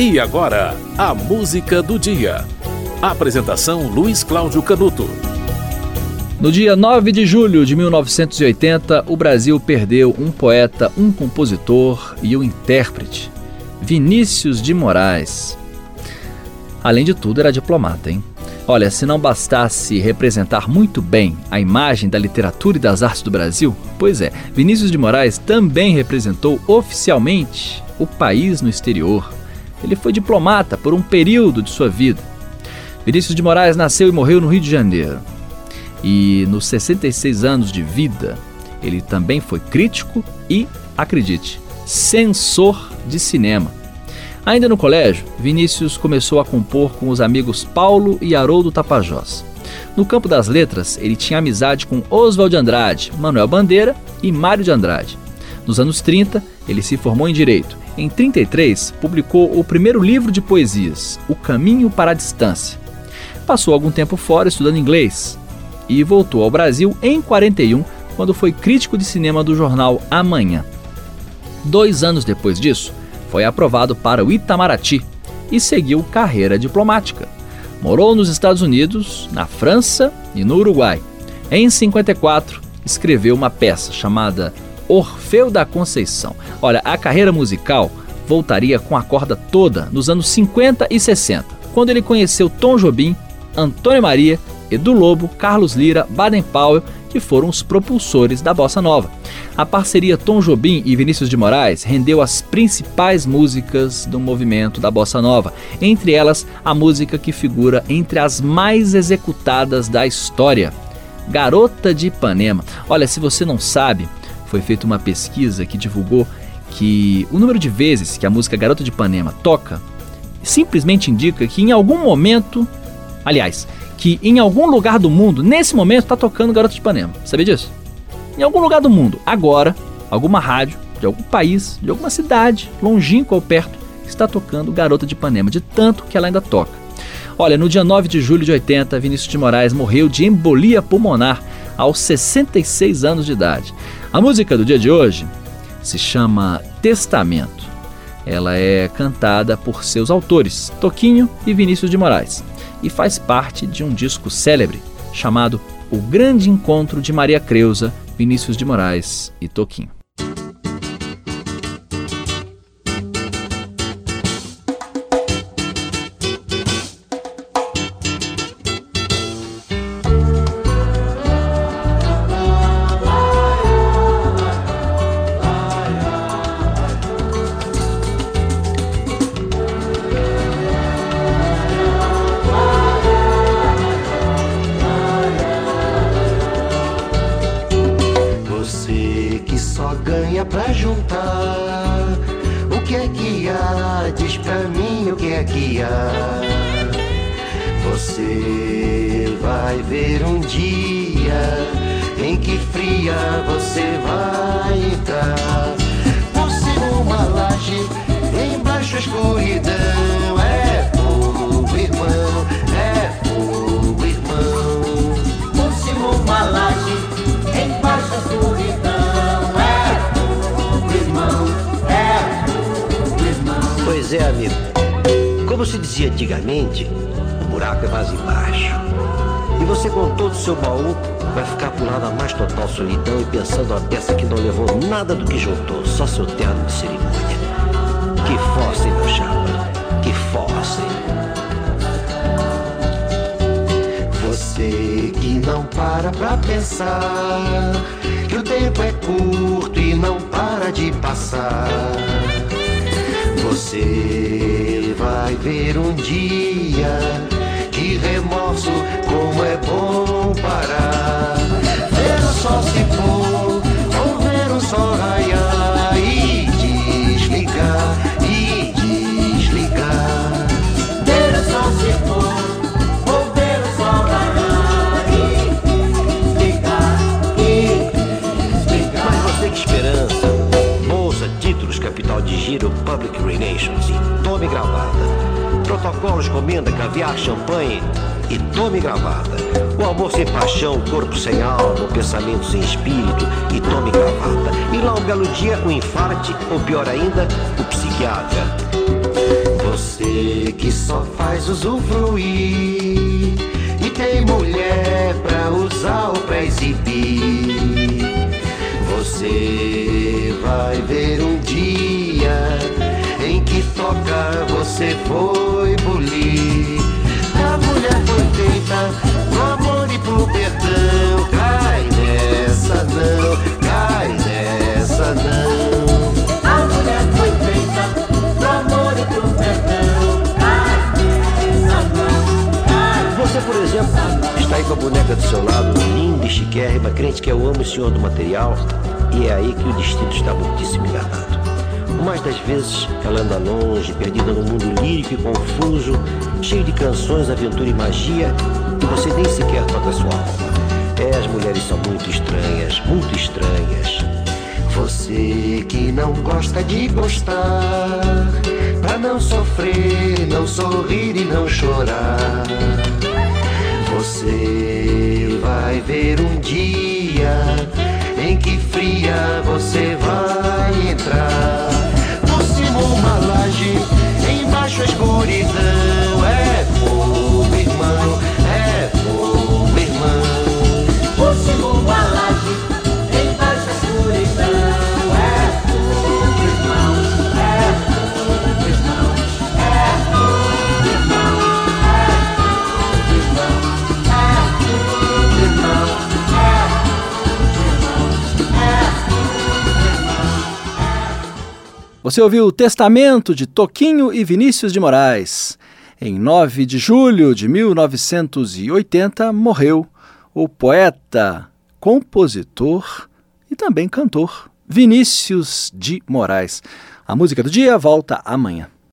E agora, a música do dia. Apresentação Luiz Cláudio Canuto. No dia 9 de julho de 1980, o Brasil perdeu um poeta, um compositor e um intérprete, Vinícius de Moraes. Além de tudo, era diplomata, hein? Olha, se não bastasse representar muito bem a imagem da literatura e das artes do Brasil, pois é, Vinícius de Moraes também representou oficialmente o país no exterior. Ele foi diplomata por um período de sua vida. Vinícius de Moraes nasceu e morreu no Rio de Janeiro. E nos 66 anos de vida, ele também foi crítico e, acredite, censor de cinema. Ainda no colégio, Vinícius começou a compor com os amigos Paulo e Haroldo Tapajós. No campo das letras, ele tinha amizade com Oswald de Andrade, Manuel Bandeira e Mário de Andrade. Nos anos 30, ele se formou em Direito em 33, publicou o primeiro livro de poesias, O Caminho para a Distância. Passou algum tempo fora estudando inglês e voltou ao Brasil em 41, quando foi crítico de cinema do jornal Amanhã. Dois anos depois disso, foi aprovado para o Itamaraty e seguiu carreira diplomática. Morou nos Estados Unidos, na França e no Uruguai. Em 54, escreveu uma peça chamada Orfeu da Conceição. Olha, a carreira musical voltaria com a corda toda nos anos 50 e 60, quando ele conheceu Tom Jobim, Antônio Maria, Edu Lobo, Carlos Lira, Baden Powell, que foram os propulsores da bossa nova. A parceria Tom Jobim e Vinícius de Moraes rendeu as principais músicas do movimento da bossa nova, entre elas a música que figura entre as mais executadas da história, Garota de Ipanema. Olha, se você não sabe, foi feita uma pesquisa que divulgou que o número de vezes que a música Garota de Ipanema toca simplesmente indica que em algum momento, aliás, que em algum lugar do mundo, nesse momento, está tocando Garota de Ipanema. Sabia disso? Em algum lugar do mundo, agora, alguma rádio de algum país, de alguma cidade, longínqua ou perto, está tocando Garota de Ipanema, de tanto que ela ainda toca. Olha, no dia 9 de julho de 80, Vinícius de Moraes morreu de embolia pulmonar aos 66 anos de idade. A música do dia de hoje se chama Testamento. Ela é cantada por seus autores, Toquinho e Vinícius de Moraes, e faz parte de um disco célebre chamado O Grande Encontro de Maria Creuza, Vinícius de Moraes e Toquinho. É há. Você vai ver um dia em que fria você vai entrar. Por cima uma laje, embaixo a escuridão. É fogo, irmão, é fogo, irmão. Por cima uma laje, embaixo a escuridão. Pois é, amigo. Como se dizia antigamente, o buraco é mais embaixo. E você, com todo o seu baú, vai ficar lá na mais total solidão e pensando a peça que não levou nada do que juntou, só seu terno de cerimônia. Que fosse, meu chapa, que fosse. Você que não para pra pensar que o tempo é curto e não para de passar. Você ver um dia de remorso como é bom parar. Giro, public relations e tome gravata. Protocolos, comenda, caviar, champanhe e tome gravata. O amor sem paixão, corpo sem alma, o pensamento sem espírito e tome gravata. E lá um belo dia, um infarte, ou pior ainda, o psiquiatra. Você que só faz usufruir e tem mulher pra usar ou pra exibir. Você vai ver um dia toca você foi bulir. A mulher foi feita pro amor e pro perdão. Cai nessa não, cai nessa não. A mulher foi feita pro amor e pro perdão. Ai, essa não, ai. Você, por exemplo, está aí com a boneca do seu lado, linda e chiquérrima, crente que eu amo o senhor do material, e é aí que o destino está muitíssimo enganado. Mais das vezes, ela anda longe, perdida no mundo lírico e confuso, cheio de canções, aventura e magia, e você nem sequer toca sua alma. É, as mulheres são muito estranhas, muito estranhas. Você que não gosta de gostar, pra não sofrer, não sorrir e não chorar. Você vai ver um dia em que fria você Você ouviu o Testamento de Toquinho e Vinícius de Moraes. Em 9 de julho de 1980, morreu o poeta, compositor e também cantor Vinícius de Moraes. A música do dia volta amanhã.